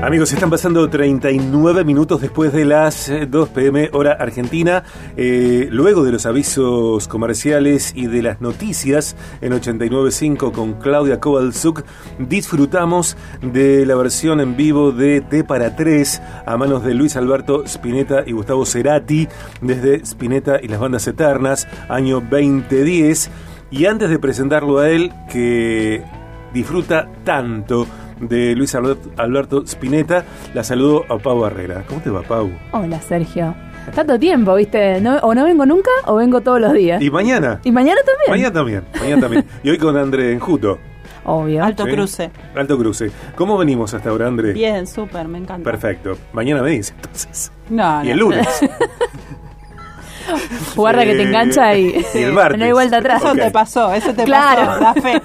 Amigos, están pasando 39 minutos después de las 2 pm hora argentina. Eh, luego de los avisos comerciales y de las noticias en 89.5 con Claudia Kovalzuk, disfrutamos de la versión en vivo de T para 3 a manos de Luis Alberto Spinetta y Gustavo Cerati desde Spinetta y las bandas eternas, año 2010. Y antes de presentarlo a él, que disfruta tanto de Luis Alberto Spinetta. La saludo a Pau Barrera. ¿Cómo te va, Pau? Hola, Sergio. Tanto tiempo, ¿viste? o no vengo nunca o vengo todos los días. ¿Y mañana? ¿Y mañana también? Mañana también, mañana también. y hoy con André Enjuto. Obvio. Alto cruce. Alto cruce. ¿Cómo venimos hasta ahora, André? Bien, súper, me encanta. Perfecto. Mañana dice, entonces. No, Y el lunes. Guarda que te engancha y, y el martes. no hay vuelta atrás. Eso te pasó, eso te Claro. pasó, la fe.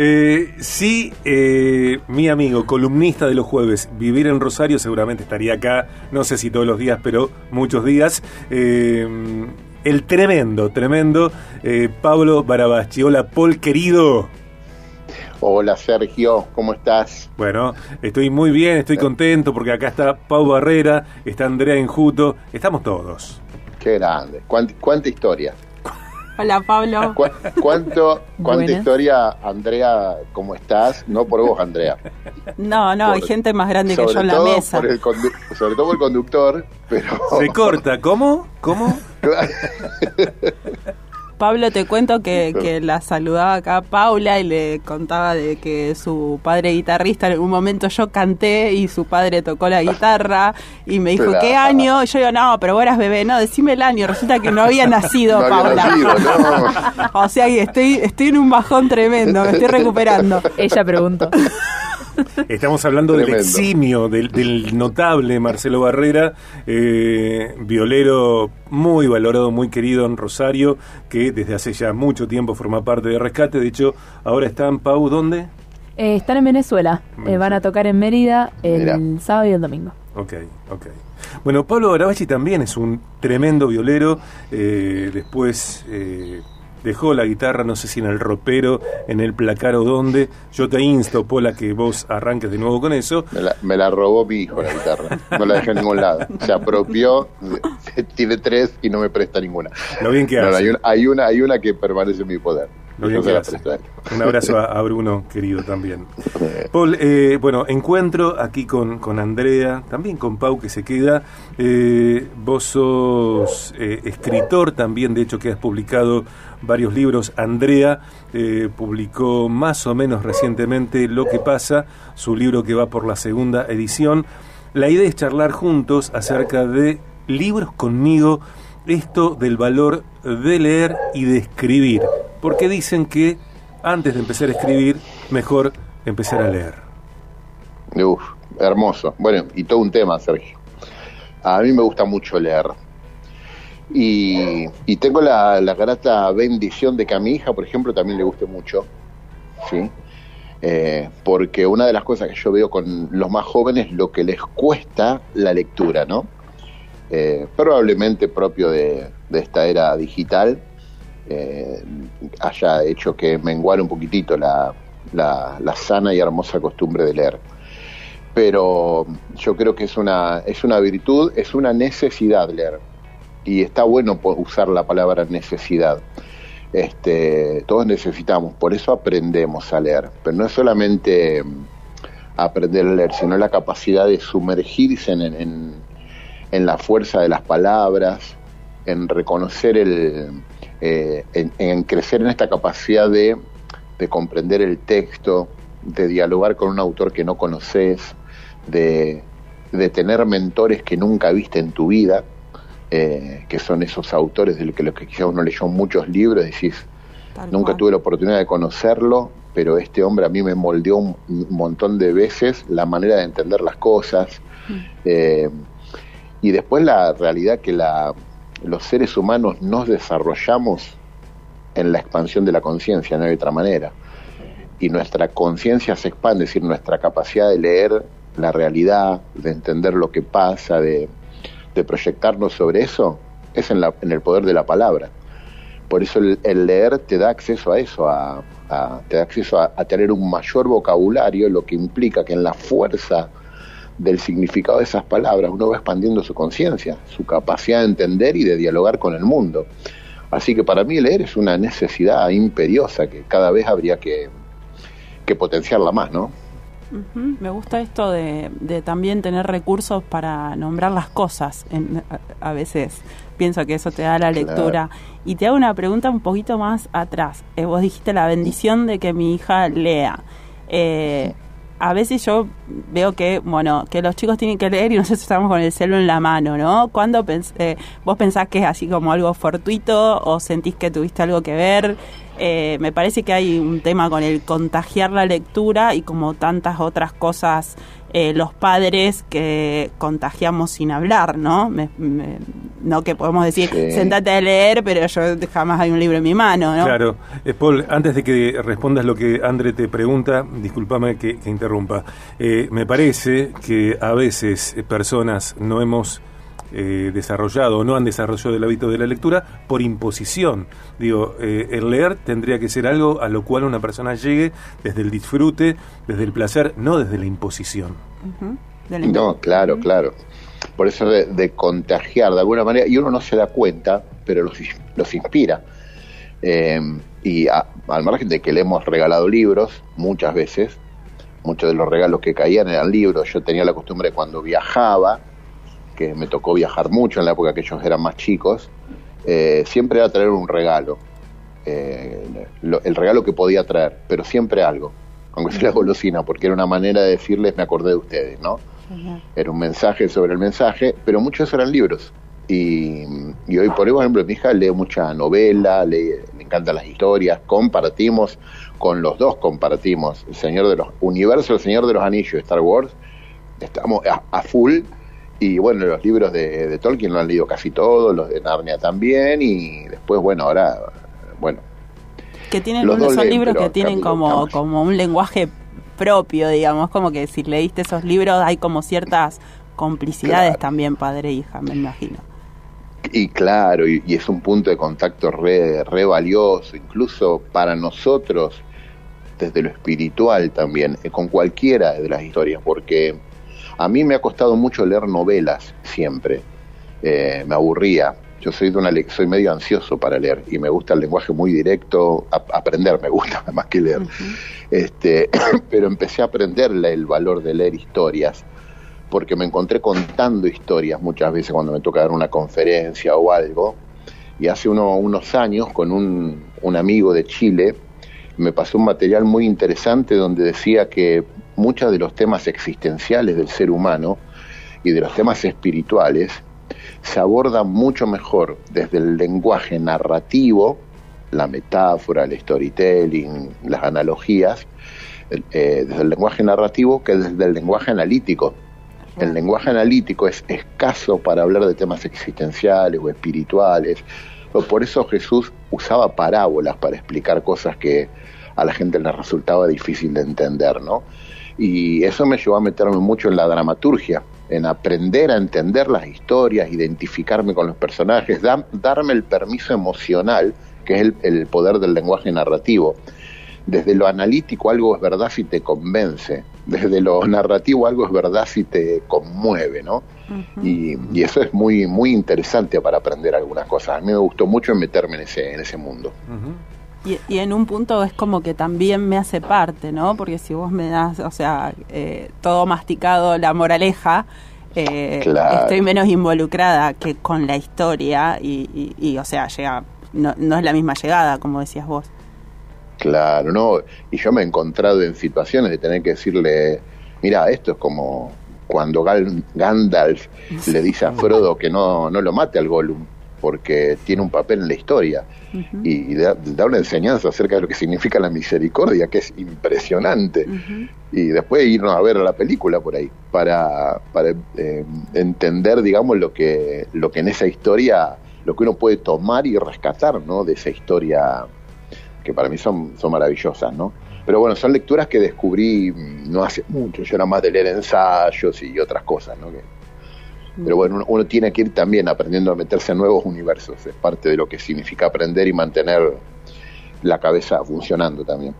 Eh, sí, eh, mi amigo, columnista de los jueves, vivir en Rosario, seguramente estaría acá, no sé si todos los días, pero muchos días. Eh, el tremendo, tremendo eh, Pablo Barabaschi. Hola, Paul, querido. Hola Sergio, ¿cómo estás? Bueno, estoy muy bien, estoy contento porque acá está Pau Barrera, está Andrea Enjuto, estamos todos. Qué grande. ¿Cuánta, cuánta historia? Hola, Pablo. ¿Cu- ¿Cuánto, ¿Cuánta historia, Andrea, cómo estás? No por vos, Andrea. No, no, hay gente más grande que yo en la todo, mesa. por el condu- sobre todo por el conductor, pero... Se corta, ¿cómo? ¿Cómo? Pablo, te cuento que, que la saludaba acá Paula y le contaba de que su padre guitarrista, en algún momento yo canté y su padre tocó la guitarra y me dijo, Claro. ¿qué año? Y yo digo, no, pero vos eras bebé, no, decime el año. Resulta que no había nacido, No había Paula. nacido, o sea que estoy, estoy en un bajón tremendo, me estoy recuperando. Ella preguntó. Estamos hablando del eximio, del, del notable Marcelo Barrera, eh, violero muy valorado, muy querido en Rosario, que desde hace ya mucho tiempo forma parte de Rescate. De hecho, ahora está en Pau, ¿dónde? Eh, están en Venezuela. Eh, van a tocar en Mérida el Mira. sábado y el domingo. Ok, ok. Bueno, Pablo Barabachi también es un tremendo violero. eh, después eh, dejó la guitarra, no sé si en el ropero, en el placar o dónde. Yo te insto, Pola, que vos arranques de nuevo con eso. Me la, me la robó mi hijo la guitarra. No la dejé en ningún lado. Se apropió, tiene tres y no me presta ninguna. Lo bien que No, hace. hay, hay, una, hay una que permanece en mi poder. Lo bien que hace. Un abrazo a, a Bruno, querido, también. Paul, eh, bueno, encuentro aquí con, con Andrea, también con Pau que se queda. Eh, vos sos eh, escritor también, de hecho que has publicado varios libros. Andrea eh, publicó más o menos recientemente Lo que pasa, su libro que va por la segunda edición. La idea es charlar juntos acerca de libros conmigo, esto del valor de leer y de escribir, porque dicen que antes de empezar a escribir, mejor empezar a leer. Uf, hermoso. Bueno, y todo un tema, Sergio. A mí me gusta mucho leer. Y, tengo la, grata bendición de que a mi hija, por ejemplo, también le guste mucho. ¿sí? Eh, porque una de las cosas que yo veo con los más jóvenes lo que les cuesta la lectura, ¿no? Eh, probablemente propio de, esta era digital, eh, haya hecho que menguara un poquitito la, la, sana y hermosa costumbre de leer. Pero yo creo que es una, es una virtud, es una necesidad leer. Y está bueno usar la palabra necesidad. Este, todos necesitamos, por eso aprendemos a leer. Pero no es solamente mm, aprender a leer, sino la capacidad de sumergirse en, en la fuerza de las palabras, en reconocer el, eh, en, en crecer en esta capacidad de, de comprender el texto, de dialogar con un autor que no conoces, de, de tener mentores que nunca viste en tu vida, eh, que son esos autores de los que, los que quizás uno leyó muchos libros, decís, Tal nunca cual. tuve la oportunidad de conocerlo, pero este hombre a mí me moldeó un, montón de veces la manera de entender las cosas. Eh, y después la realidad que la, los seres humanos nos desarrollamos en la expansión de la conciencia, no hay otra manera. Y nuestra conciencia se expande, es decir, nuestra capacidad de leer la realidad, de entender lo que pasa, de, proyectarnos sobre eso, es en, la, el poder de la palabra. Por eso el, leer te da acceso a eso, a, te da acceso a tener un mayor vocabulario, lo que implica que en la fuerza del significado de esas palabras, uno va expandiendo su conciencia, su capacidad de entender y de dialogar con el mundo. Así que para mí leer es una necesidad imperiosa que cada vez habría que, que potenciarla más, ¿no? Me gusta esto de, también tener recursos para nombrar las cosas. a, veces pienso que eso te da la lectura. Y te hago una pregunta un poquito más atrás. Eh, vos dijiste la bendición de que mi hija lea. Eh, a veces yo veo que, bueno, que los chicos tienen que leer y nosotros estamos con el celo en la mano, ¿no? ¿Cuándo eh, vos pensás que es así como algo fortuito o sentís que tuviste algo que ver? Eh, me parece que hay un tema con el contagiar la lectura y como tantas otras cosas eh, los padres que contagiamos sin hablar, ¿no? no que podemos decir, sentate a leer, pero yo jamás hay un libro en mi mano, ¿no? Claro. Eh, Paul, antes de que respondas lo que André te pregunta, discúlpame que, que interrumpa. me parece que a veces personas no hemos eh, desarrollado o no han desarrollado el hábito de la lectura por imposición. Digo, eh, el leer tendría que ser algo a lo cual una persona llegue desde el disfrute, desde el placer, no desde la imposición. No, claro, claro. Por eso de, contagiar de alguna manera, y uno no se da cuenta, pero los, los inspira. Eh, y al margen de que le hemos regalado libros muchas veces, muchos de los regalos que caían eran libros. Yo tenía la costumbre cuando viajaba, que me tocó viajar mucho en la época que ellos eran más chicos, eh, siempre era traer un regalo. Eh, el regalo que podía traer, pero siempre algo, aunque sea golosina, porque era una manera de decirles me acordé de ustedes, ¿no? Era un mensaje sobre el mensaje, pero muchos eran libros. Y, hoy por hoy, por ejemplo, mi hija lee mucha novela, le encantan las historias, compartimos, con los dos compartimos el Señor de los Universo, el Señor de los Anillos, Star Wars, estamos a full y bueno, los libros de, Tolkien lo han leído casi todos, los de Narnia también, y después, bueno, ahora, bueno. Que tienen unos son libros que tienen como, como un lenguaje propio, digamos, como que si leíste esos libros hay como ciertas complicidades también padre e hija, me imagino. Y claro, y, es un punto de contacto re, re valioso, incluso para nosotros, desde lo espiritual también, eh, con cualquiera de las historias, porque a mí me ha costado mucho leer novelas siempre. Eh, me aburría. Yo soy de una soy medio ansioso para leer y me gusta el lenguaje muy directo, aprender me gusta más que leer. Este, pero empecé a aprender el valor de leer historias porque me encontré contando historias muchas veces cuando me toca dar una conferencia o algo. Y hace unos años con un, un amigo de Chile me pasó un material muy interesante donde decía que muchos de los temas existenciales del ser humano y de los temas espirituales se abordan mucho mejor desde el lenguaje narrativo, la metáfora, el storytelling, las analogías, eh, desde el lenguaje narrativo que desde el lenguaje analítico. El lenguaje analítico es escaso para hablar de temas existenciales o espirituales. Por eso Jesús usaba parábolas para explicar cosas que a la gente le resultaba difícil de entender, ¿no? Y eso me llevó a meterme mucho en la dramaturgia, en aprender a entender las historias, identificarme con los personajes, darme el permiso emocional, que es el, poder del lenguaje narrativo. Desde lo analítico algo es verdad si te convence, desde lo narrativo algo es verdad si te conmueve, ¿no? y, eso es muy, muy interesante para aprender algunas cosas. A mí me gustó mucho meterme en ese, en ese mundo. Y, en un punto es como que también me hace parte, ¿no? Porque si vos me das, o sea, eh, todo masticado, la moraleja, eh, estoy menos involucrada que con la historia y, o sea, llega, no, no es la misma llegada, como decías vos. Claro, no, y yo me he encontrado en situaciones de tener que decirle, mira, esto es como cuando Gandalf le dice a Frodo que no, no lo mate al Gollum, porque tiene un papel en la historia y da, una enseñanza acerca de lo que significa la misericordia, que es impresionante. Y después irnos a ver la película por ahí, para, para eh, entender, digamos, lo que, lo que en esa historia, lo que uno puede tomar y rescatar, ¿no? De esa historia que para mí son, son maravillosas, ¿no? Pero bueno, son lecturas que descubrí no hace mucho, yo era más de leer ensayos y otras cosas, ¿no? Pero bueno, uno, tiene que ir también aprendiendo a meterse en nuevos universos, es parte de lo que significa aprender y mantener la cabeza funcionando también.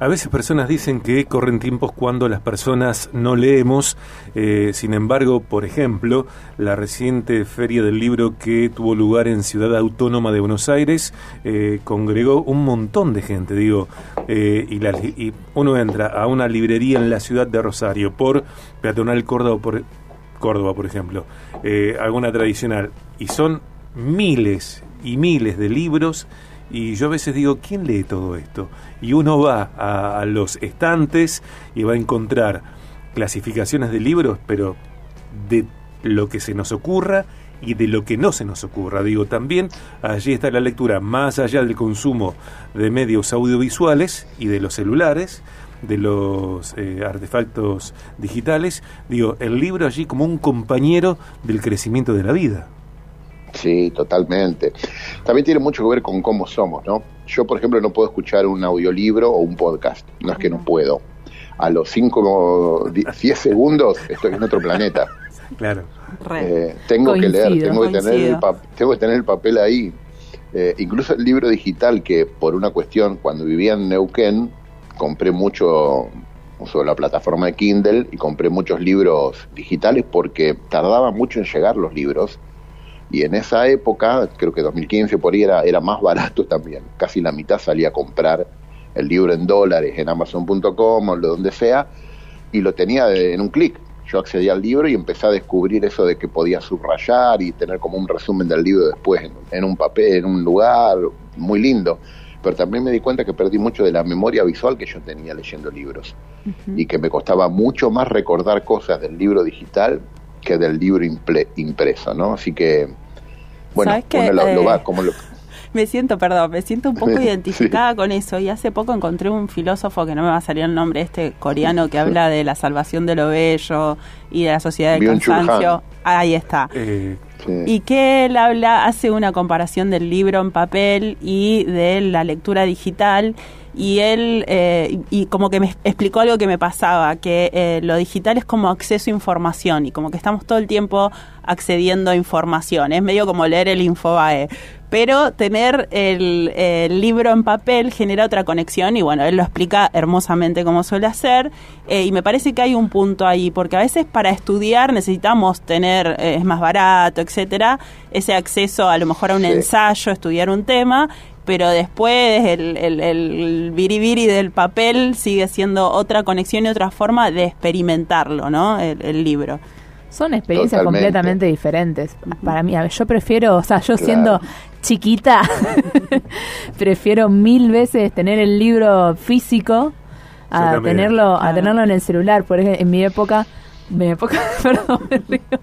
A veces personas dicen que corren tiempos cuando las personas no leemos, eh, sin embargo, por ejemplo, la reciente feria del libro que tuvo lugar en Ciudad Autónoma de Buenos Aires eh, congregó un montón de gente, digo, eh, y uno entra a una librería en la ciudad de Rosario por Peatonal Córdoba, por, Córdoba, por ejemplo, alguna tradicional, y son miles y miles de libros y yo a veces digo, ¿quién lee todo esto? Y uno va a, los estantes y va a encontrar clasificaciones de libros, pero de lo que se nos ocurra y de lo que no se nos ocurra. Digo, también allí está la lectura, más allá del consumo de medios audiovisuales y de los celulares, de los eh, artefactos digitales, digo, el libro allí como un compañero del crecimiento de la vida. Sí, totalmente. También tiene mucho que ver con cómo somos, ¿no? Yo, por ejemplo, no puedo escuchar un audiolibro o un podcast. No es que no puedo. A los 5, 10 segundos estoy en otro planeta. Claro. Eh, tengo que leer, tengo que, tener el tengo que tener el papel ahí. Eh, incluso el libro digital, que por una cuestión, cuando vivía en Neuquén, compré mucho uso la plataforma de Kindle y compré muchos libros digitales porque tardaba mucho en llegar los libros y en esa época, creo que 2015 por ahí era, era más barato también, casi la mitad salía a comprar el libro en dólares en amazon.com o donde sea, y lo tenía en un clic. Yo accedía al libro y empecé a descubrir eso de que podía subrayar y tener como un resumen del libro después en, un papel, en un lugar muy lindo. Pero también me di cuenta que perdí mucho de la memoria visual que yo tenía leyendo libros y que me costaba mucho más recordar cosas del libro digital que del libro impreso, ¿no? Así que, bueno, lo, va eh, como lo... Me siento, perdón, me siento un poco identificada con eso y hace poco encontré un filósofo que no me va a salir el nombre, este coreano que habla de la salvación de lo bello y de la sociedad del cansancio. Ahí está. Eh, y que él habla, hace una comparación del libro en papel y de la lectura digital y él eh, y como que me explicó algo que me pasaba, que eh, lo digital es como acceso a información y como que estamos todo el tiempo accediendo a información, es medio como leer el Infobae, pero tener el, libro en papel genera otra conexión y bueno, él lo explica hermosamente como suele hacer eh, y me parece que hay un punto ahí, porque a veces para estudiar necesitamos tener, es más barato, etcétera, ese acceso a lo mejor a un ensayo, estudiar un tema pero después el, el, el biribiri del papel sigue siendo otra conexión y otra forma de experimentarlo, ¿no? El, libro. Son experiencias completamente diferentes. Para mí, yo prefiero, o sea, yo siendo chiquita, prefiero mil veces tener el libro físico a tenerlo, a tenerlo en el celular. Por ejemplo, en mi época, mi época, perdón, me río.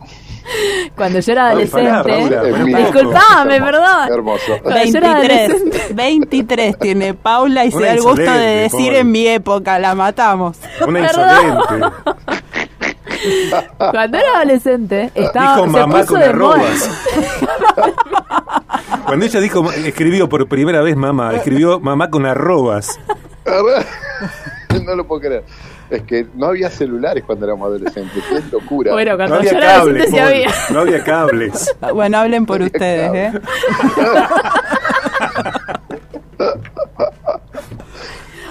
Cuando yo era adolescente. disculpame, perdón. Hermoso. 23, 23 tiene Paula y se da el gusto de decir en mi época, la matamos. Una insolente. Cuando era adolescente, estaba dijo mamá con arrobas. Cuando ella dijo, escribió por primera vez mamá, escribió mamá con arrobas. no lo puedo creer. Es que no había celulares cuando éramos adolescentes, qué locura. Bueno, cuando no había cables, había. No había cables. Bueno, hablen por ustedes, ¿eh?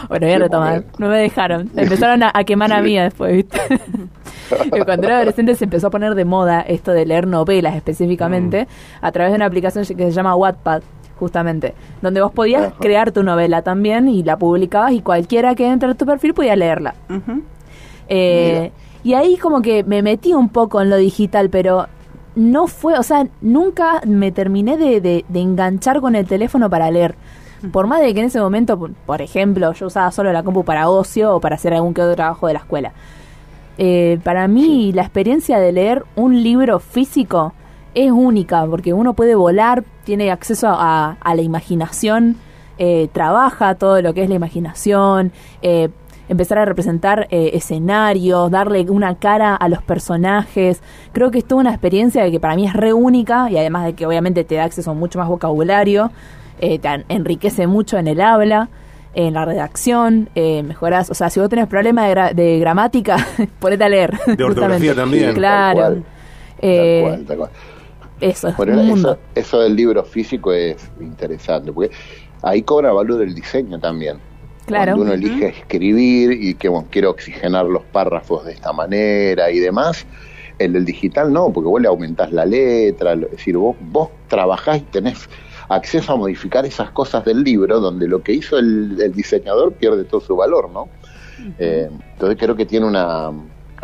Bueno, voy a retomar. No me dejaron. Empezaron a, quemar a mí después, ¿viste? cuando era adolescente se empezó a poner de moda esto de leer novelas específicamente mm. a través de una aplicación que se llama Wattpad justamente, donde vos podías crear tu novela también y la publicabas y cualquiera que entre a tu perfil podía leerla. Eh, y ahí como que me metí un poco en lo digital, pero no fue, o sea, nunca me terminé de, de, enganchar con el teléfono para leer. Por más de que en ese momento, por ejemplo, yo usaba solo la compu para ocio o para hacer algún que otro trabajo de la escuela. Eh, para mí, la experiencia de leer un libro físico es única, porque uno puede volar, tiene acceso a, la imaginación, eh, trabaja todo lo que es la imaginación, eh, empezar a representar eh, escenarios, darle una cara a los personajes. Creo que es toda una experiencia que para mí es re única y además de que obviamente te da acceso a mucho más vocabulario, te enriquece mucho en el habla. En la redacción, mejoras, o sea, si vos tenés problemas de, gramática, ponete a leer. De ortografía también. Claro. Eso es mundo. Eso, del libro físico es interesante, porque ahí cobra valor el diseño también. Claro. Cuando uno elige escribir y que bueno, quiero oxigenar los párrafos de esta manera y demás, el del digital no, porque vos le aumentás la letra, es decir, vos, vos trabajás y tenés acceso a modificar esas cosas del libro, donde lo que hizo el, el diseñador pierde todo su valor, ¿no? Eh, entonces creo que tiene una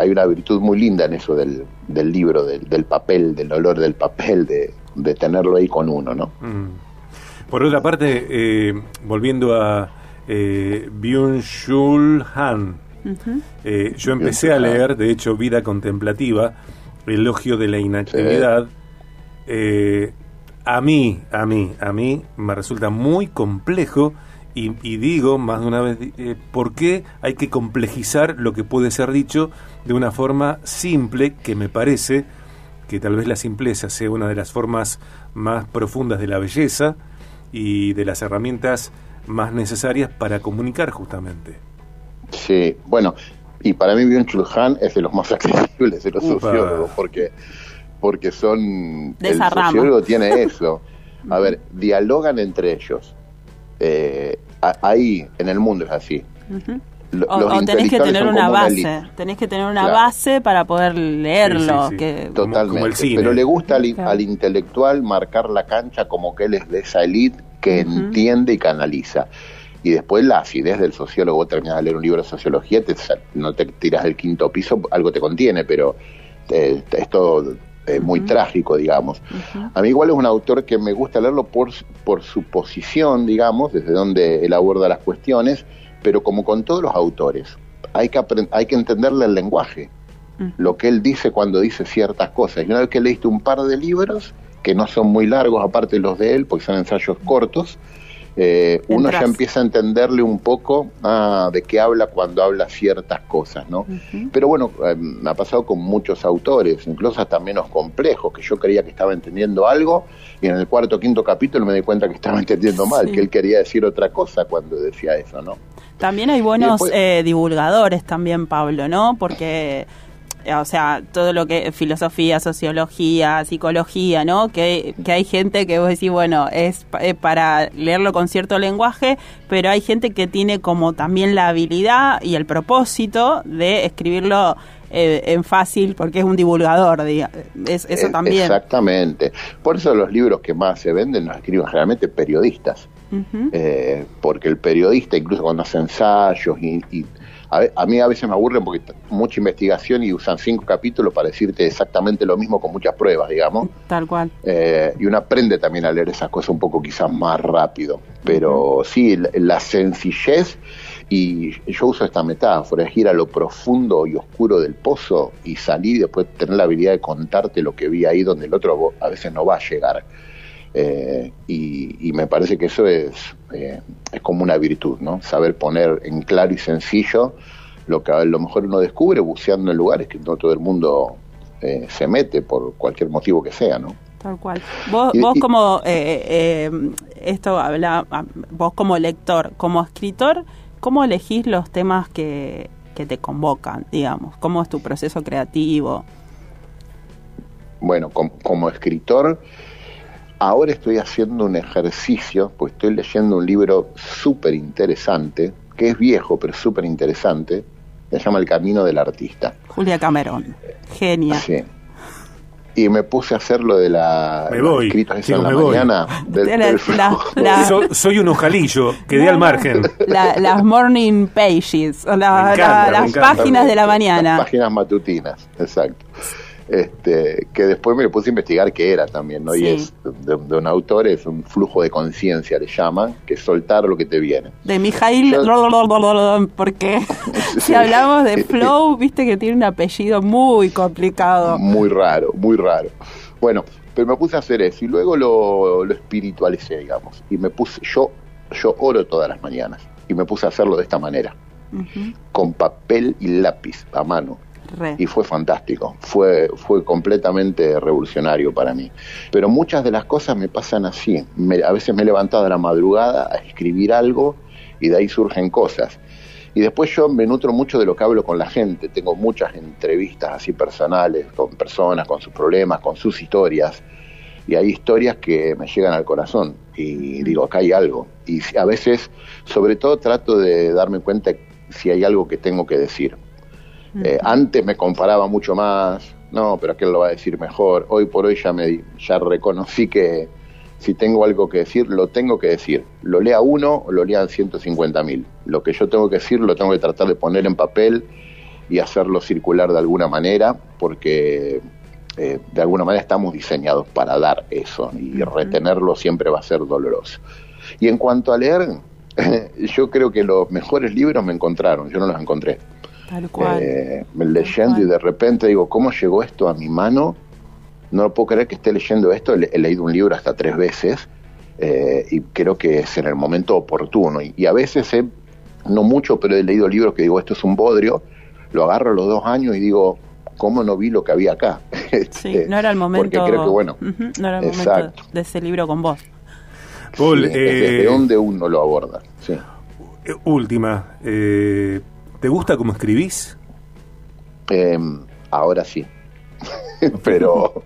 hay una virtud muy linda en eso del, del libro, del, del papel, del olor del papel, de, de tenerlo ahí con uno, ¿no? Mm. Por otra parte, eh, volviendo a eh, Byung-Chul Han, eh, yo empecé a leer, de hecho, Vida Contemplativa, Elogio de la Inactividad. Eh, a mí, a mí, a mí me resulta muy complejo y, y digo más de una vez, eh, ¿por qué hay que complejizar lo que puede ser dicho de una forma simple que me parece que tal vez la simpleza sea una de las formas más profundas de la belleza y de las herramientas más necesarias para comunicar justamente? Sí, bueno, y para mí Byung-Chul Han es de los más accesibles de los Upa. sociólogos, porque, porque son... De el rama. sociólogo tiene eso. A ver, dialogan entre ellos. Eh, ahí, en el mundo es así. Lo- O, los o tenés que tener una base, tenés que tener una Claro. base para poder leerlo. Sí, sí, sí. Que, Totalmente. como el cine. Pero le gusta al, Claro. al intelectual marcar la cancha como que él es de esa elite que Ujú. entiende y canaliza. Y después la acidez del sociólogo, vos terminás de leer un libro de sociología, te no te tiras del quinto piso, algo te contiene, pero eh, es todo eh, muy Ujú. trágico, digamos. Ujú. A mí igual es un autor que me gusta leerlo por, por su posición, digamos, desde donde él aborda las cuestiones, pero como con todos los autores, hay que, hay que entenderle el lenguaje, lo que él dice cuando dice ciertas cosas. Y una vez que leíste un par de libros, que no son muy largos, aparte de los de él, porque son ensayos cortos, eh, uno ya empieza a entenderle un poco ah, de qué habla cuando habla ciertas cosas, ¿no? Pero bueno, eh, me ha pasado con muchos autores, incluso hasta menos complejos, que yo creía que estaba entendiendo algo y en el cuarto o quinto capítulo me di cuenta que estaba entendiendo mal, Sí. que él quería decir otra cosa cuando decía eso, ¿no? También hay buenos después- eh, divulgadores también, Pablo, ¿no? Porque, o sea, todo lo que filosofía, sociología, psicología, ¿no? Que, que hay gente que vos decís, bueno, es eh, para leerlo con cierto lenguaje, pero hay gente que tiene como también la habilidad y el propósito de escribirlo eh, en fácil, porque es un divulgador, diga. Es, eso Eh, también. Exactamente. Por eso los libros que más se venden los escriben generalmente periodistas. Eh, porque el periodista, incluso cuando hace ensayos, y, y a, a mí a veces me aburren porque mucha investigación y usan cinco capítulos para decirte exactamente lo mismo con muchas pruebas, digamos. Tal cual. Eh, y uno aprende también a leer esas cosas un poco quizás más rápido. Pero sí, la, la sencillez, y yo uso esta metáfora, es ir a lo profundo y oscuro del pozo y salir y después tener la habilidad de contarte lo que vi ahí donde el otro a veces no va a llegar. Eh, y, y me parece que eso es, eh, es como una virtud, ¿no? Saber poner en claro y sencillo lo que a lo mejor uno descubre buceando en lugares que no todo el mundo eh, se mete por cualquier motivo que sea, ¿no? Tal cual. Vos, Y- vos y- como, eh, esto habla, ah, vos como lector, como escritor, ¿cómo elegís los temas que, que te convocan, digamos? ¿Cómo es tu proceso creativo? Bueno, com- como escritor, ahora estoy haciendo un ejercicio, pues estoy leyendo un libro súper interesante, que es viejo, pero súper interesante, se llama El Camino del Artista. Julia Cameron, genia. Sí. Y me puse a hacer lo de la, Me voy, escritos en la voy. mañana. Del, La- del la- flow. la- So- soy un ojalillo, quedé al margen. La- las morning pages, encanta, las encanta. páginas de la Las mañana. páginas matutinas, exacto. Este, que después me puse a investigar qué era también, ¿no? Sí. Y es de, de un autor, es un flujo de conciencia, le llaman, que es soltar lo que te viene. De Mijail, Yo- porque si hablamos de Flow, viste que tiene un apellido muy complicado. Muy raro, muy raro. Bueno, pero me puse a hacer eso y luego lo, lo espiritualicé, digamos. Y me puse, yo, yo oro todas las mañanas y me puse a hacerlo de esta manera, con papel y lápiz a mano. Re. y fue fantástico, fue, fue completamente revolucionario para mí. Pero muchas de las cosas me pasan así, Me- a veces me he levantado a la madrugada a escribir algo y de ahí surgen cosas. Y después yo me nutro mucho de lo que hablo con la gente, tengo muchas entrevistas así personales con personas, con sus problemas, con sus historias. y hay historias que me llegan al corazón y digo, acá hay algo. Y a veces, sobre todo, trato de darme cuenta si hay algo que tengo que decir. Eh, antes me comparaba mucho más, no, pero aquel lo va a decir mejor. Hoy por hoy ya, me, ya reconocí que si tengo algo que decir, lo tengo que decir. Lo lea uno o lo lean 150 mil. Lo que yo tengo que decir lo tengo que tratar de poner en papel y hacerlo circular de alguna manera, porque eh, de alguna manera estamos diseñados para dar eso y retenerlo siempre va a ser doloroso. Y en cuanto a leer, yo creo que los mejores libros me encontraron, yo no los encontré. Tal cual. Eh, leyendo y de repente digo, ¿cómo llegó esto a mi mano? No puedo creer que esté leyendo esto, he, leído un libro hasta tres veces eh, y creo que es en el momento oportuno. Y, a veces, he, no mucho, pero he leído libros que digo, esto es un bodrio, lo agarro a los dos años y digo, ¿cómo no vi lo que había acá? Sí, no era el momento. creo que, bueno, no era el momento de ese libro con vos. Paul, ¿de eh, dónde uno lo aborda? Sí. Última, eh, ¿te gusta cómo escribís? Em, ahora sí. Pero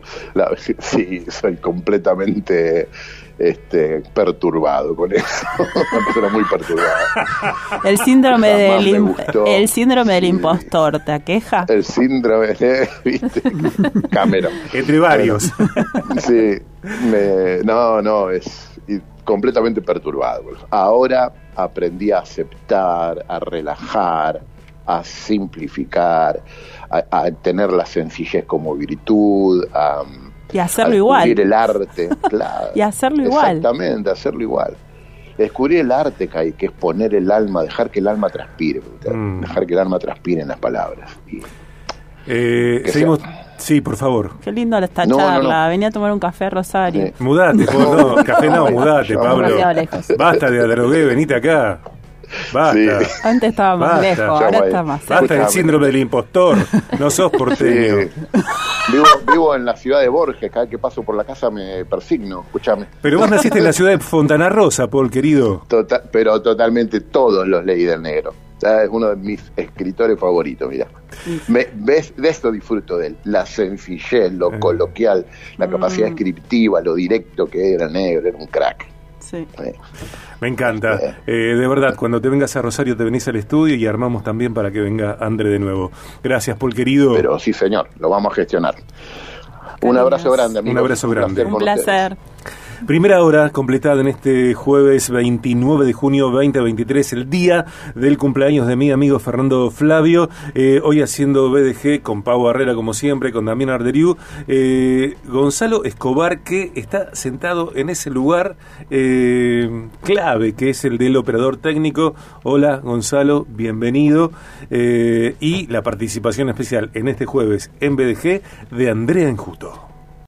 sí, soy completamente este, perturbado con eso. Una persona muy perturbada. El síndrome, del, el síndrome del impostor, ¿te aqueja? El síndrome, de, ¿viste? Cameron. Entre varios. sí, no, no, es completamente perturbado. Ahora aprendí a aceptar, a relajar, a simplificar, a, tener la sencillez como virtud, a, y hacerlo igual. el arte, claro. y hacerlo igual. Exactamente, hacerlo igual. Descubrir el arte, que es poner el alma, dejar que el alma transpire, mm. dejar que el alma transpire en las palabras. eh, seguimos. Sí, por favor. Qué lindo esta charla. Venía a tomar un café, Rosario. Mudate, no, café no, mudate, Pablo. Basta de drogué, venite acá. Basta. Antes estaba más lejos, ahora está más Basta del síndrome del impostor. No sos porteño. Vivo, vivo, en la ciudad de Borges. Cada vez que paso por la casa me persigno. Escúchame. Pero vos naciste en la ciudad de Fontana Rosa, Paul, querido. Total, pero totalmente todos los leí del negro. Es uno de mis escritores favoritos, mira. Me, ves, de esto disfruto de él. La sencillez, lo eh. coloquial, la capacidad mm. descriptiva, lo directo que era negro, era un crack. Sí. Me encanta. Eh, de verdad, cuando te vengas a Rosario te venís al estudio y armamos también para que venga André de nuevo. Gracias, Paul querido. Pero sí, señor, lo vamos a gestionar. Un abrazo grande, amigo. Un abrazo grande. Un placer. Primera hora completada en este jueves 29 de junio 2023, el día del cumpleaños de mi amigo Fernando Flavio. Eh, hoy haciendo BDG con Pau Barrera, como siempre, con Damián Arderiu. Eh, Gonzalo Escobar, que está sentado en ese lugar eh, clave, que es el del operador técnico. Hola, Gonzalo, bienvenido. y la participación especial en este jueves en BDG de Andrea Enjuto.